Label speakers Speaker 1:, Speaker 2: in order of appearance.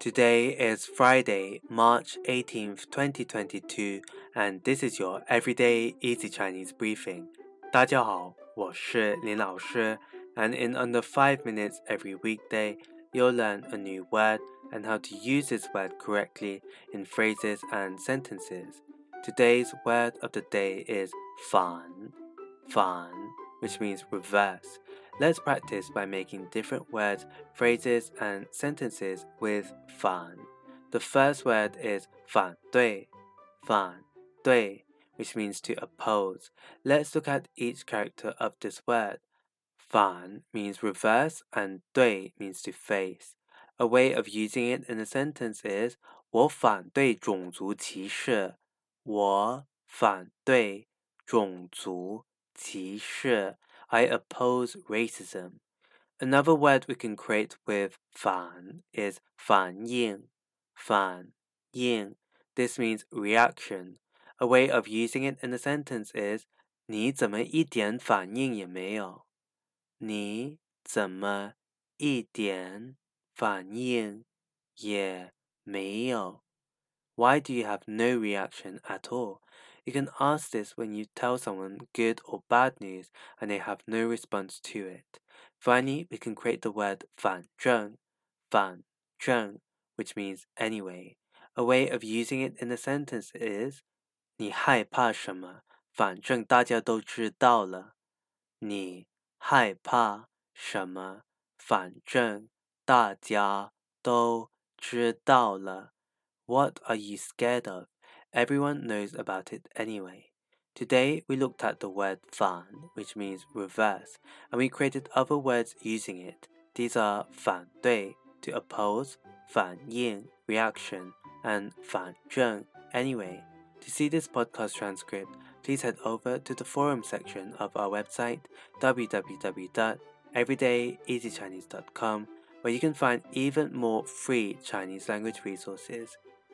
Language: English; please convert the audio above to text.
Speaker 1: Today is Friday, March 18th, 2022, and this is your everyday easy Chinese briefing. 大家好，我是林老师, and in under 5 minutes every weekday, you'll learn a new word and how to use this word correctly in phrases and sentences. Today's word of the day is fan, fan, which means reverse. Let's practice by making different words, phrases, and sentences with fan. The first word is 反对,反对, which means to oppose. Let's look at each character of this word. 反 means reverse and 对 means to face. A way of using it in a sentence is 我反对种族歧视。我反对种族歧视。 I oppose racism. Another word we can create with 反 is 反应,反应. This means reaction. A way of using it in a sentence is 你怎么一点反应也没有？你怎么一点反应也没有？Why do you have no reaction at all? You can ask this when you tell someone good or bad news and they have no response to it. Finally, we can create the word 反正,反正, which means anyway. A way of using it in a sentence is 你害怕什么？反正大家都知道了。你害怕什么？反正大家都知道了。What are you scared of? Everyone knows about it anyway. Today we looked at the word fan, which means reverse, and we created other words using it. These are 反对 to oppose, 反应 reaction, and 反正 anyway. To see this podcast transcript, please head over to the forum section of our website www.everydayeasychinese.com where you can find even more free Chinese language resources.